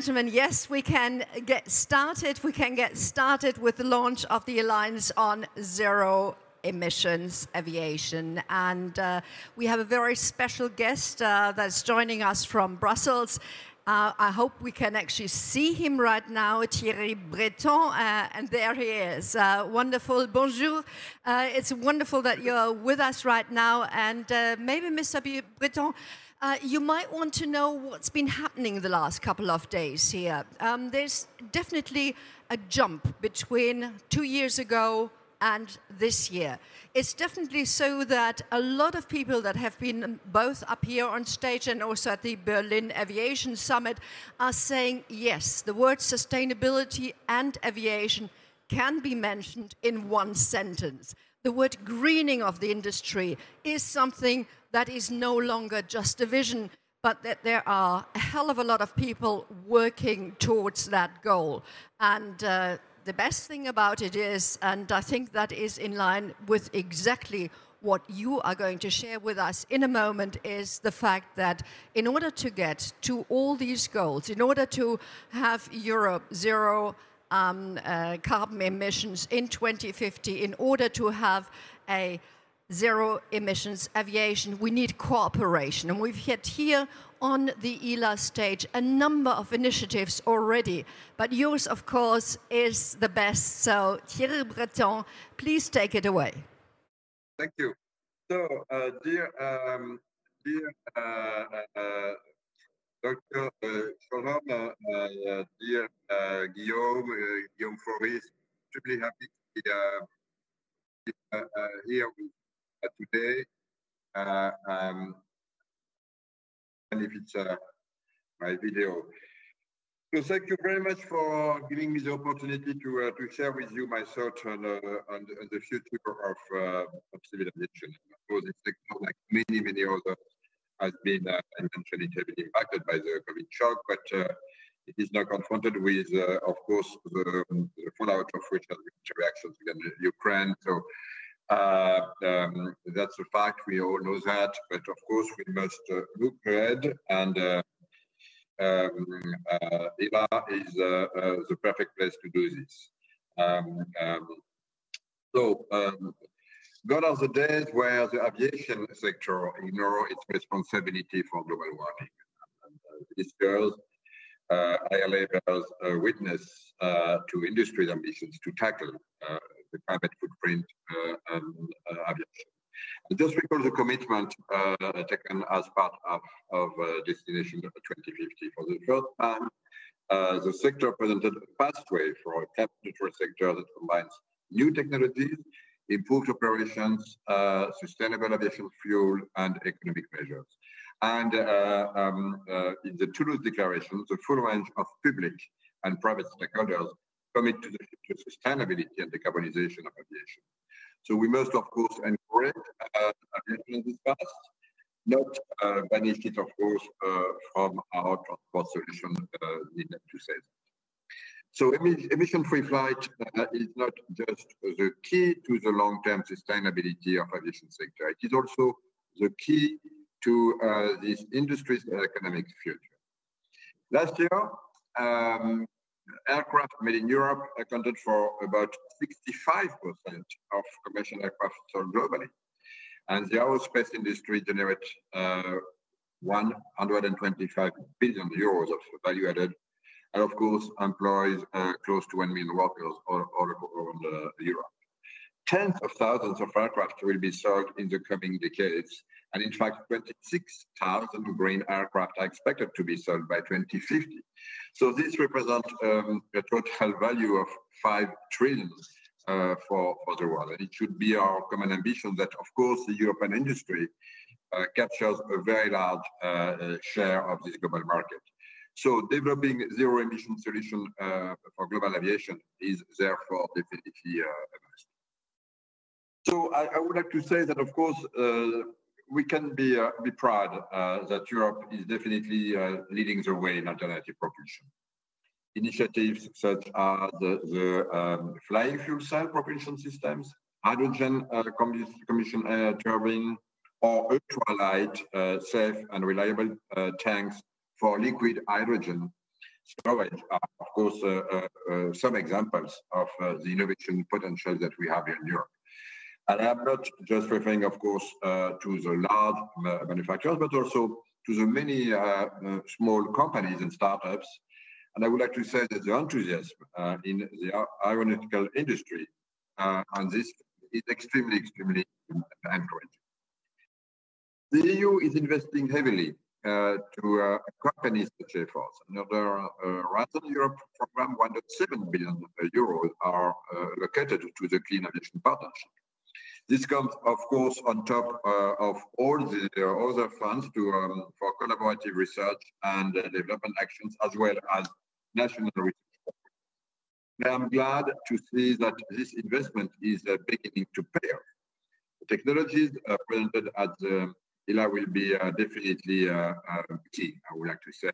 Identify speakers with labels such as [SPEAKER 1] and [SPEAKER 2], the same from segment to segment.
[SPEAKER 1] Gentlemen, yes, we can get started. We can get started with the launch of the Alliance on Zero Emissions Aviation. And uh, we have a very special guest uh, that's joining us from Brussels. Uh, I hope we can actually see him right now, Thierry Breton, uh, and there he is. Uh, wonderful. Bonjour. Uh, it's wonderful that you're with us right now. And maybe, Mr. Breton, uh, you might want to know what's been happening the last couple of days here. Um, there's definitely a jump between two years ago and this year. It's definitely so that a lot of people that have been both up here on stage and also at the Berlin Aviation Summit are saying yes, the word sustainability and aviation can be mentioned in one sentence. The word greening of the industry is something that is no longer just a vision, but that there are a hell of a lot of people working towards that goal. And uh, the best thing about it is, and I think that is in line with exactly what you are going to share with us in a moment is the fact that in order to get to all these goals, in order to have Europe zero um, uh, carbon emissions in 2050, in order to have a zero emissions aviation, we need cooperation. And we've had here on the ILA stage a number of initiatives already, but yours, of course, is the best. So, Thierry Breton, please take it away.
[SPEAKER 2] Thank you. So, uh, dear, um, dear uh, uh, Dr. Schöllhorn, uh, uh, dear uh, Guillaume, Guillaume Faury, extremely happy to be here with today. Uh, um, and if it's uh, my video. So thank you very much for giving me the opportunity to uh, to share with you my thoughts on uh, on, on, the future of, uh, of civilization. Of course, this sector, like many many others, has been uh, heavily impacted by the COVID shock, but uh, it is now confronted with, uh, of course, the, the fallout of which has been reactions against Ukraine. So uh, um, that's a fact. We all know that. But of course, we must uh, look ahead. And uh, um, ILA is the perfect place to do this. Um, um, so, um, gone are the days where the aviation sector ignore its responsibility for global warming. This girls, ILA bears witness to industry's ambitions to tackle the climate footprint uh, and uh, aviation. Just recall the commitment uh, taken as part of, of Destination 2050. For the first time, the sector presented a pathway for a carbon sector that combines new technologies, improved operations, uh, sustainable aviation fuel, and economic measures. And uh, um, uh, in the Toulouse Declaration, the full range of public and private stakeholders commit to the future sustainability and decarbonization of aviation. So we must, of course, encourage uh, aviation in this path, not uh, banish it, of course, uh, from our transport solution, needed to say. So emission-free flight uh, is not just the key to the long-term sustainability of aviation sector. It is also the key to uh, this industry's economic future. Last year, um, aircraft made in Europe accounted for about 65% of commercial aircraft sold globally. And the aerospace industry generates uh, 125 billion euros of value added, and of course employs uh, close to 1 million workers all, all around uh, Europe. Tens of thousands of aircraft will be sold in the coming decades, and in fact, 26,000 green aircraft are expected to be sold by 2050. So this represents um, a total value of 5 trillion uh, for, for the world. And it should be our common ambition that, of course, the European industry uh, captures a very large uh, uh, share of this global market. So developing zero emission solution uh, for global aviation is therefore definitely a must. So I, I, would like to say that, of course, we can be uh, be proud uh, that Europe is definitely uh, leading the way in alternative propulsion. Initiatives such as the, the um, flying fuel cell propulsion systems, hydrogen combustion turbine, or ultralight, safe and reliable tanks for liquid hydrogen storage are, of course, uh, uh, uh, some examples of the innovation potential that we have in Europe. And I'm not just referring, of course, uh, to the large manufacturers, but also to the many uh, uh, small companies and startups. And I would like to say that the enthusiasm uh, in the aeronautical industry on this is extremely, extremely encouraging. The EU is investing heavily uh, to uh, companies such efforts. Another uh, Horizon Europe program, 1.7 billion euros are allocated to the Clean Aviation Partnership. This comes, of course, on top uh, of all the uh, other funds to, um, for collaborative research and uh, development actions, as well as national research. I'm glad to see that this investment is uh, beginning to pay off. The technologies uh, presented at the ILA will be uh, definitely key, I would like to say,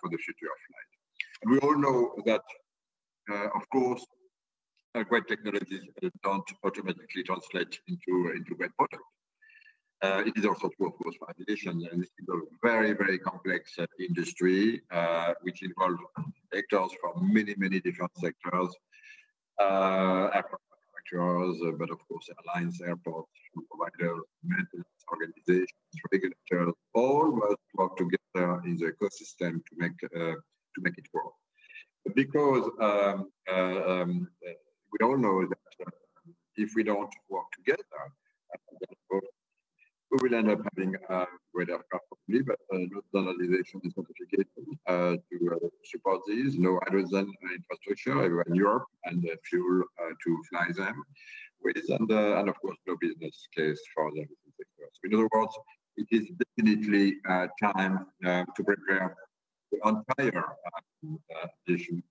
[SPEAKER 2] for the future of flight. And we all know that, of course, uh, great technologies don't automatically translate into, into great products. Uh, it is also true, of course, for aviation, and this is a very, very complex uh, industry, uh, which involves actors from many, many different sectors, uh, manufacturers, uh, but of course, airlines, airports, providers, maintenance organizations, regulators, all must work together in the ecosystem to make to make it work. Because um, um, we all know that uh, if we don't work together, uh, we will end up having a great aircraft probably, but uh, no standardization and certification uh, to uh, support these, no hydrogen infrastructure everywhere in Europe, and uh, fuel uh, to fly them with, and, and of course, no business case for the sector. So in other words, it is definitely time to prepare the entire aviation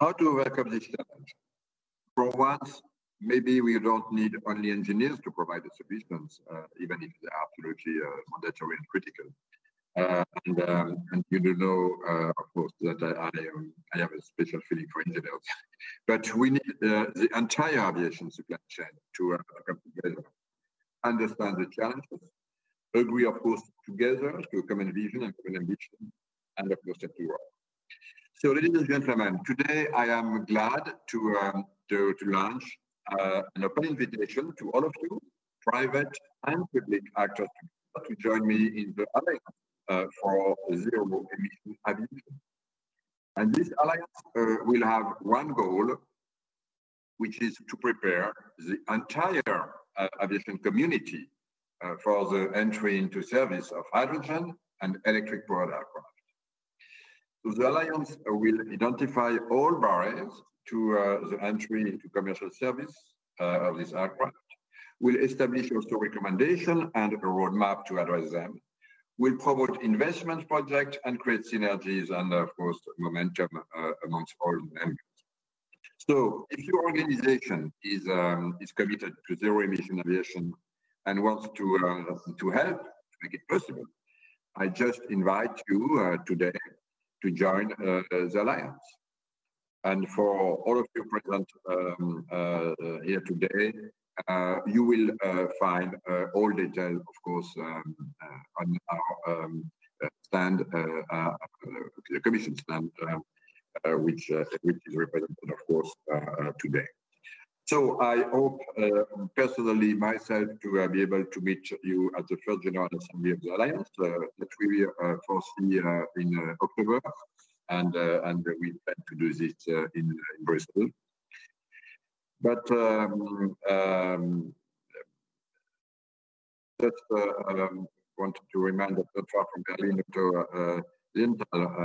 [SPEAKER 2] how to overcome this challenge? For once, maybe we don't need only engineers to provide the solutions, uh, even if they're absolutely uh, mandatory and critical. Uh, and, um, and, you do know, uh, of course, that I, I, um, I, have a special feeling for engineers. but we need uh, the entire aviation supply chain to come together, understand the challenges, agree, of course, together to a common vision and common ambition, and of course, to work. So, ladies and gentlemen, today I am glad to, um, to, to, launch uh, an open invitation to all of you, private and public actors, to join me in the Alliance uh, for Zero Emission Aviation. And this alliance uh, will have one goal, which is to prepare the entire uh, aviation community for the entry into service of hydrogen and electric powered aircraft. So the Alliance will identify all barriers to uh, the entry into commercial service uh, of this aircraft, We'll establish also recommendation and a roadmap to address them, We'll promote investment projects and create synergies and of course momentum uh, amongst all members. So if your organization is, um, is committed to zero emission aviation and wants to, uh, to help to make it possible, I just invite you uh, today to join uh, the alliance. And for all of you present um, uh, here today, uh, you will find all details, of course, um, on our um, stand, the commission stand, which, which is represented, of course, today. So I hope uh, personally myself to uh, be able to meet you at the first General Assembly of the Alliance uh, that we uh, foresee uh, in uh, October, and and we plan to do this in, in Brussels. But um, um, just um, wanted to remind that not far from Berlin, to uh,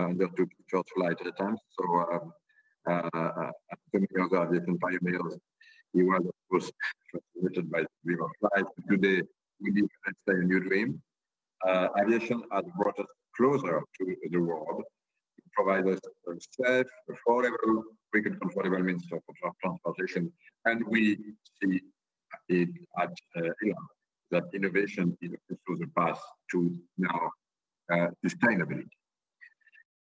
[SPEAKER 2] undertook the first flight at the time. So um, uh, many other aviation pioneers, he was of course fascinated by the dream of flight. Today, we live, let's say, a new dream. Uh, aviation has brought us closer to the world. It themselves affordable, quick and comfortable means of transportation. And we see it at uh, Elon that innovation is also the path to now uh, sustainability.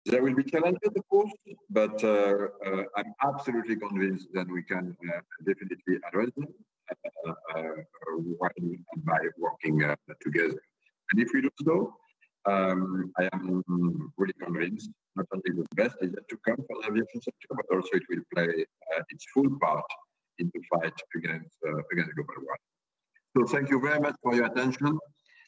[SPEAKER 2] There will be challenges, of course, but uh, uh, I'm absolutely convinced that we can uh, definitely address them by working together. And if we do so, um, I am really convinced not only the best is to come for the aviation sector, but also it will play uh, its full part in the fight against uh, against global warming. So thank you very much for your attention.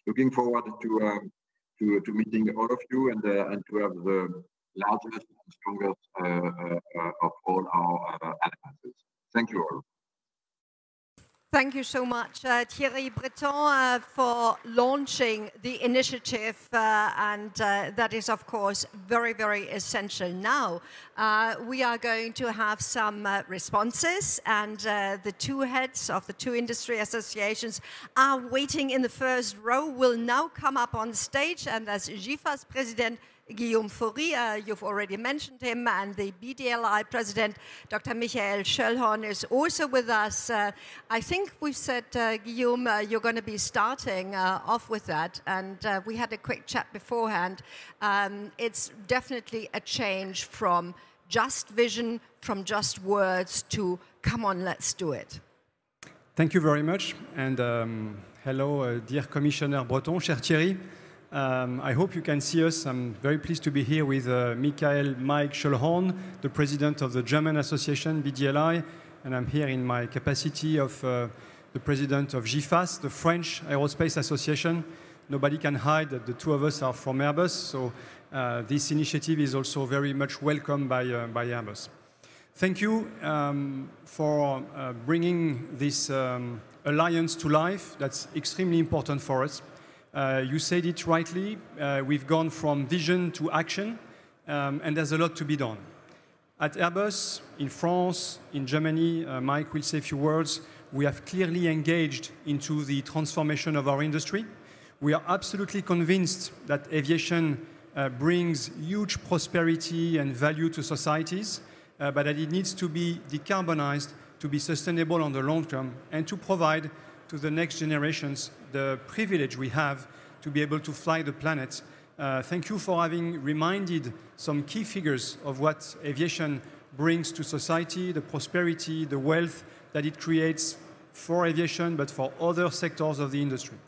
[SPEAKER 2] Looking forward to um, to, to meeting all of you and, uh, and to have the largest and strongest uh, uh, of all our alliances. Thank you all.
[SPEAKER 1] Thank you so much, uh, Thierry Breton, uh, for launching the initiative, uh, and that is, of course, very, very essential. Now, we are going to have some responses, and the two heads of the two industry associations are waiting in the first row, will now come up on stage, and as GIFAS president, Guillaume Faury, uh, you've already mentioned him, and the BDLI president, Dr. Michael Schöllhorn, is also with us. Uh, I think we've said, uh, Guillaume, uh, you're going to be starting uh, off with that, and uh, we had a quick chat beforehand. Um, it's definitely a change from just vision, from just words, to come on, let's do it.
[SPEAKER 3] Thank you very much, and um, hello, dear Commissioner Breton, cher Thierry. Um, I hope you can see us. I'm very pleased to be here with uh, Michael Mike Schöllhorn, the president of the German association BDLI, and I'm here in my capacity of uh, the president of GIFAS, the French Aerospace Association. Nobody can hide that the two of us are from Airbus, so uh, this initiative is also very much welcomed by, uh, by Airbus. Thank you um, for uh, bringing this um, alliance to life. That's extremely important for us. Uh, you said it rightly. Uh, we've gone from vision to action, um, and there's a lot to be done. At Airbus, in France, in Germany, uh, Mike will say a few words. We have clearly engaged into the transformation of our industry. We are absolutely convinced that aviation uh, brings huge prosperity and value to societies, uh, but that it needs to be decarbonized to be sustainable on the long term and to provide to the next generations the privilege we have to be able to fly the planet. Uh, thank you for having reminded some key figures of what aviation brings to society, the prosperity, the wealth that it creates for aviation, but for other sectors of the industry.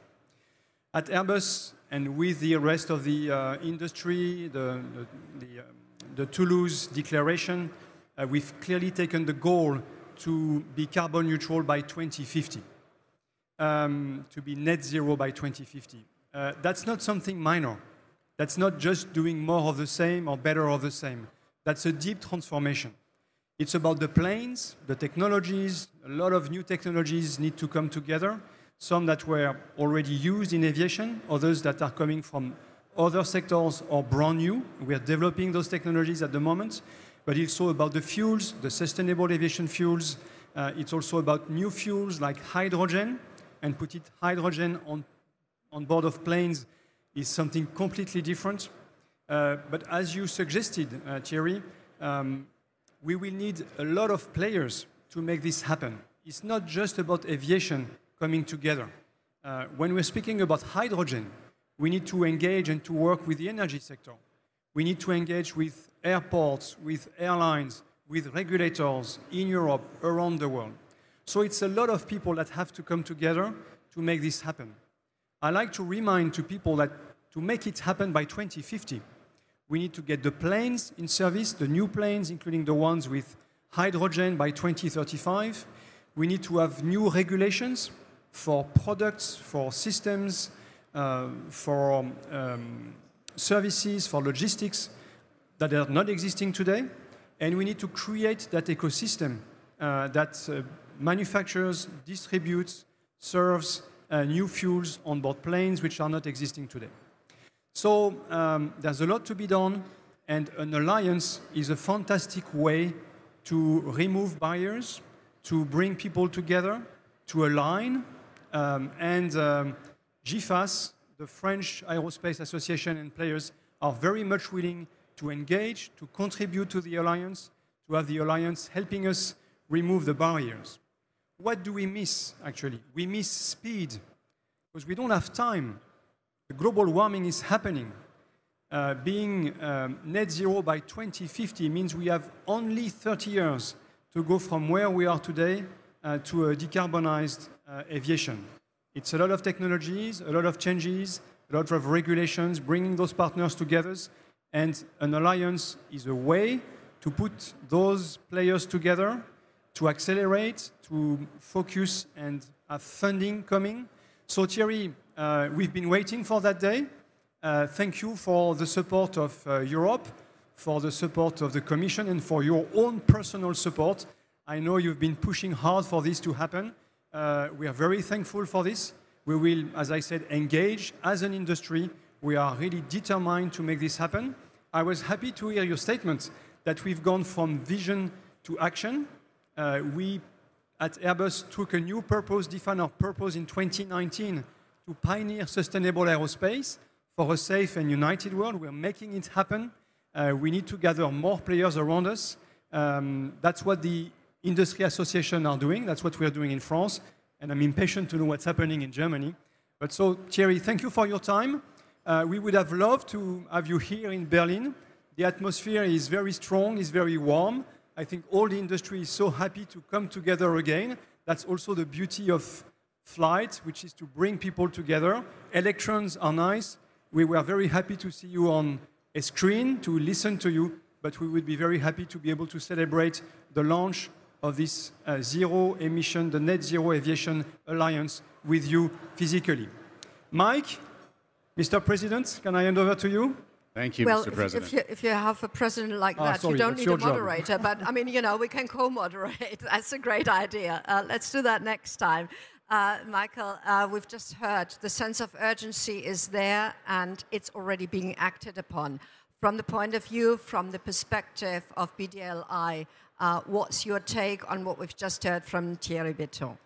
[SPEAKER 3] At Airbus, and with the rest of the uh, industry, the, the, the, um, the, Toulouse Declaration, uh, we've clearly taken the goal to be carbon neutral by 2050 um, to be net zero by 2050. Uh, that's not something minor. That's not just doing more of the same or better of the same. That's a deep transformation. It's about the planes, the technologies. A lot of new technologies need to come together. Some that were already used in aviation, others that are coming from other sectors or brand new. We are developing those technologies at the moment. But it's also about the fuels, the sustainable aviation fuels. Uh, it's also about new fuels like hydrogen, and put it hydrogen on, on board of planes is something completely different. Uh, but as you suggested, uh, Thierry, um, we will need a lot of players to make this happen. It's not just about aviation coming together. Uh, when we're speaking about hydrogen, we need to engage and to work with the energy sector. We need to engage with airports, with airlines, with regulators in Europe, around the world. So it's a lot of people that have to come together to make this happen. I like to remind to people that to make it happen by 2050, we need to get the planes in service, the new planes, including the ones with hydrogen by 2035. We need to have new regulations for products, for systems, uh, for um, services, for logistics that are not existing today. And we need to create that ecosystem uh, that uh, manufactures, distributes, serves uh, new fuels on board planes which are not existing today. So um, there's a lot to be done, and an alliance is a fantastic way to remove barriers, to bring people together, to align, um, and um, GIFAS, the French Aerospace Association and players, are very much willing to engage, to contribute to the alliance, to have the alliance helping us remove the barriers. What do we miss, actually? We miss speed, because we don't have time. The global warming is happening. Uh, being um, net zero by 2050 means we have only 30 years to go from where we are today uh, to a decarbonized uh, aviation. It's a lot of technologies, a lot of changes, a lot of regulations, bringing those partners together. And an alliance is a way to put those players together, to accelerate, to focus, and have funding coming. So, Thierry, uh, we've been waiting for that day. Uh, thank you for the support of uh, Europe, for the support of the Commission, and for your own personal support. I know you've been pushing hard for this to happen. Uh, we are very thankful for this. We will, as I said, engage as an industry. We are really determined to make this happen. I was happy to hear your statement that we've gone from vision to action. Uh, we at Airbus took a new purpose, defined our purpose in 2019 to pioneer sustainable aerospace for a safe and united world. We're making it happen. Uh, we need to gather more players around us. Um, that's what the industry associations are doing. That's what we're doing in France. And I'm impatient to know what's happening in Germany. But so, Thierry, thank you for your time. Uh, we would have loved to have you here in Berlin. The atmosphere is very strong, is very warm. I think all the industry is so happy to come together again. That's also the beauty of flight, which is to bring people together. Electrons are nice. We were very happy to see you on a screen, to listen to you, but we would be very happy to be able to celebrate the launch of this uh, zero emission, the Net Zero Aviation Alliance with you physically. Mike, Mr. President, can I hand over to you?
[SPEAKER 4] Thank you,
[SPEAKER 1] well,
[SPEAKER 4] Mr.
[SPEAKER 1] if,
[SPEAKER 4] President.
[SPEAKER 1] If you, if you have a president like
[SPEAKER 3] Ah,
[SPEAKER 1] that,
[SPEAKER 3] sorry,
[SPEAKER 1] you don't need a moderator. but I mean, you know, we can co-moderate. That's a great idea. Uh, let's do that next time. Uh, Michael, uh, we've just heard the sense of urgency is there and it's already being acted upon. From the point of view, from the perspective of BDLI, uh, what's your take on what we've just heard from Thierry Breton?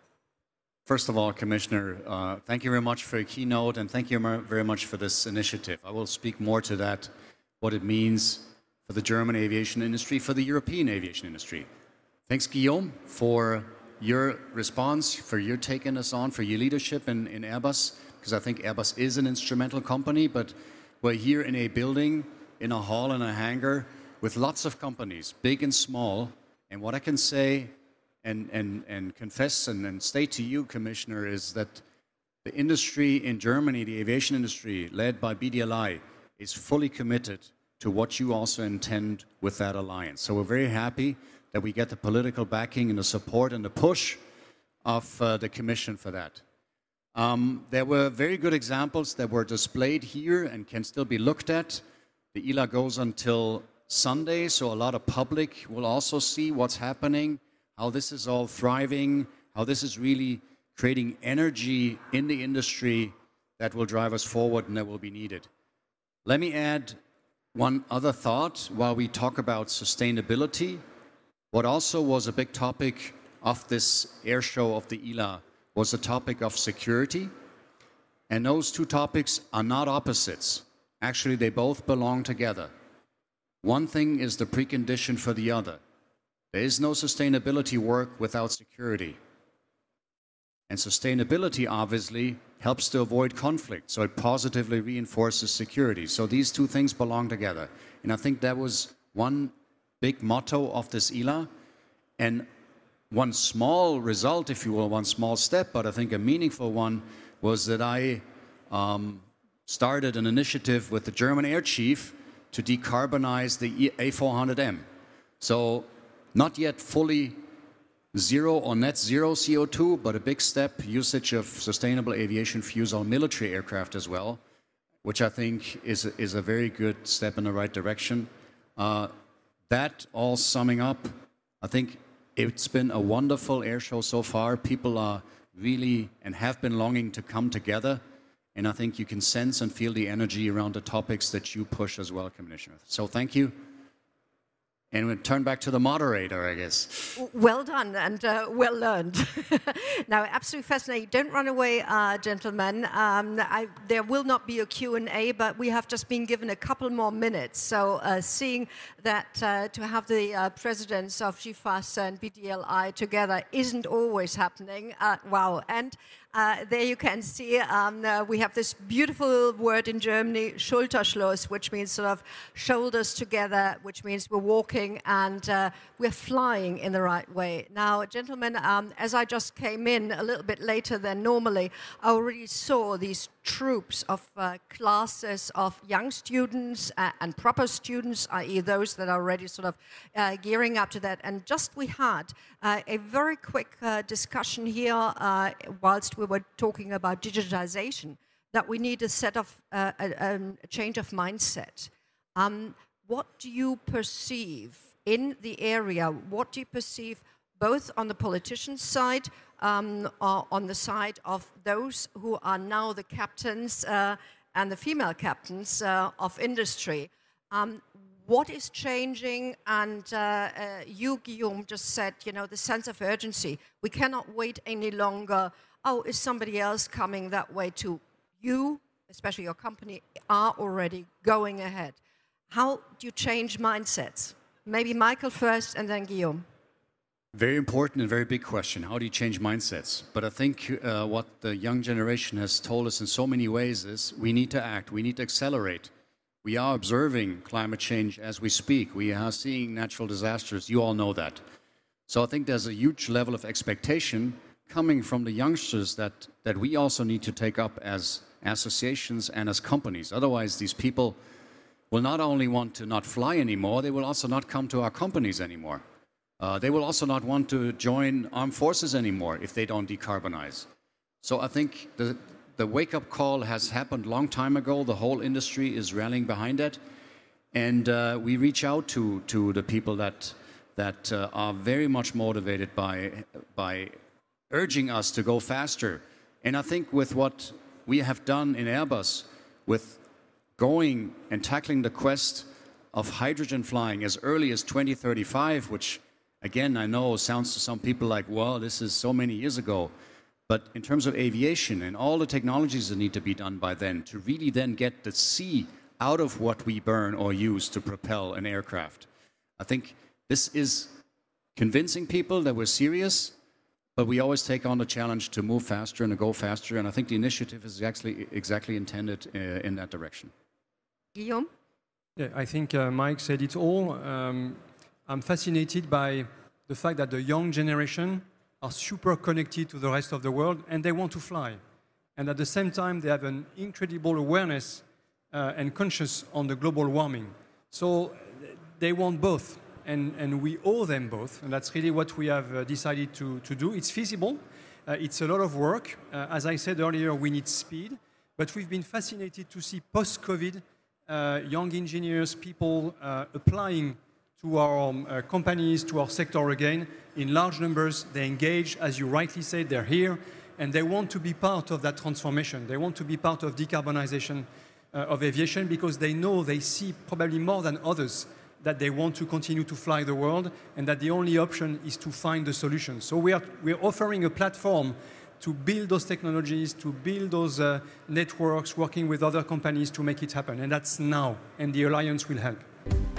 [SPEAKER 4] First of all, Commissioner, uh, thank you very much for your keynote and thank you very much for this initiative. I will speak more to that, what it means for the German aviation industry, for the European aviation industry. Thanks, Guillaume, for your response, for your taking us on, for your leadership in, in Airbus, because I think Airbus is an instrumental company, but we're here in a building, in a hall, in a hangar, with lots of companies, big and small. And what I can say and, and, and confess and, and state to you, Commissioner, is that the industry in Germany, the aviation industry, led by BDLI, is fully committed to what you also intend with that alliance. So we're very happy that we get the political backing and the support and the push of uh, the Commission for that. Um, there were very good examples that were displayed here and can still be looked at. The ILA goes until Sunday, so a lot of public will also see what's happening, how this is all thriving, how this is really creating energy in the industry that will drive us forward and that will be needed. Let me add one other thought while we talk about sustainability. What also was a big topic of this air show of the ILA was the topic of security. And those two topics are not opposites. Actually, they both belong together. One thing is the precondition for the other. There is no sustainability work without security. And sustainability obviously helps to avoid conflict, so it positively reinforces security. So these two things belong together. And I think that was one big motto of this ILA. And one small result, if you will, one small step, but I think a meaningful one, was that I um, started an initiative with the German air chief to decarbonize the A400M. So, not yet fully zero or net zero CO2, but a big step usage of sustainable aviation fuels on military aircraft as well, which I think is a, is a very good step in the right direction. Uh, that all summing up, I think it's been a wonderful air show so far. People are really and have been longing to come together And I think you can sense and feel the energy around the topics that you push as well, Commissioner. So thank you. And we'll turn back to the moderator, I guess.
[SPEAKER 1] Well done and uh, well learned. now, absolutely fascinating. Don't run away, uh, gentlemen. Um, I, there will not be a Q&A, but we have just been given a couple more minutes. So uh, seeing that uh, to have the uh, presidents of GIFAS and BDLI together isn't always happening. Uh, wow. And uh, there you can see um, uh, we have this beautiful word in Germany, Schulterschluss, which means sort of shoulders together, which means we're walking and uh, we're flying in the right way. Now, gentlemen, um, as I just came in a little bit later than normally, I already saw these troops of uh, classes of young students uh, and proper students, i.e., those that are already sort of uh, gearing up to that. And just we had uh, a very quick uh, discussion here uh, whilst we were talking about digitization that we need a set of a, um, a, change of mindset. Um, what do you perceive in the area? What do you perceive both on the politician side? Um, on the side of those who are now the captains uh, and the female captains uh, of industry. Um, what is changing? And uh, uh, you, Guillaume, just said, you know, the sense of urgency. We cannot wait any longer. Oh, is somebody else coming that way too? You, especially your company, are already going ahead. How do you change mindsets? Maybe Michael first and then Guillaume.
[SPEAKER 4] Very important and very big question. How do you change mindsets? But I think uh, what the young generation has told us in so many ways is we need to act, we need to accelerate. We are observing climate change as we speak. We are seeing natural disasters. You all know that. So I think there's a huge level of expectation coming from the youngsters that, that we also need to take up as associations and as companies. Otherwise, these people will not only want to not fly anymore, they will also not come to our companies anymore. Uh, they will also not want to join armed forces anymore if they don't decarbonize. So I think the, the wake up call has happened long time ago. The whole industry is rallying behind it. And uh, we reach out to, to the people that, that uh, are very much motivated by, by urging us to go faster. And I think with what we have done in Airbus, with going and tackling the quest of hydrogen flying as early as 2035, which again, I know it sounds to some people like, well, this is so many years ago. But in terms of aviation and all the technologies that need to be done by then to really then get the sea out of what we burn or use to propel an aircraft, I think this is convincing people that we're serious, but we always take on the challenge to move faster and to go faster. And I think the initiative is actually exactly intended uh, in that direction.
[SPEAKER 1] Guillaume?
[SPEAKER 3] Yeah, I think uh, Mike said it all. Um, I'm fascinated by the fact that the young generation are super connected to the rest of the world and they want to fly. And at the same time, they have an incredible awareness uh, and conscious on the global warming. So they want both, and, and we owe them both. And that's really what we have uh, decided to, to do. It's feasible, uh, it's a lot of work. Uh, as I said earlier, we need speed, but we've been fascinated to see post COVID uh, young engineers, people uh, applying to our um, uh, companies, to our sector again, in large numbers. They engage, as you rightly said, they're here, and they want to be part of that transformation. They want to be part of decarbonization uh, of aviation because they know they see probably more than others that they want to continue to fly the world and that the only option is to find the solution. So we are, we're offering a platform to build those technologies, to build those uh, networks, working with other companies to make it happen. And that's now, and the Alliance will help.